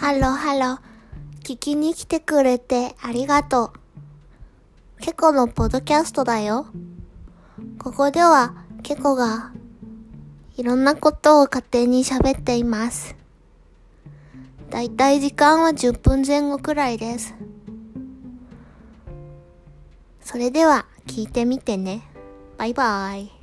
ハローハロー。聞きに来てくれてありがとう。ケコのポッドキャストだよ。ここではケコがいろんなことを勝手に喋っています。だいたい時間は10分前後くらいです。それでは聞いてみてね。バイバーイ。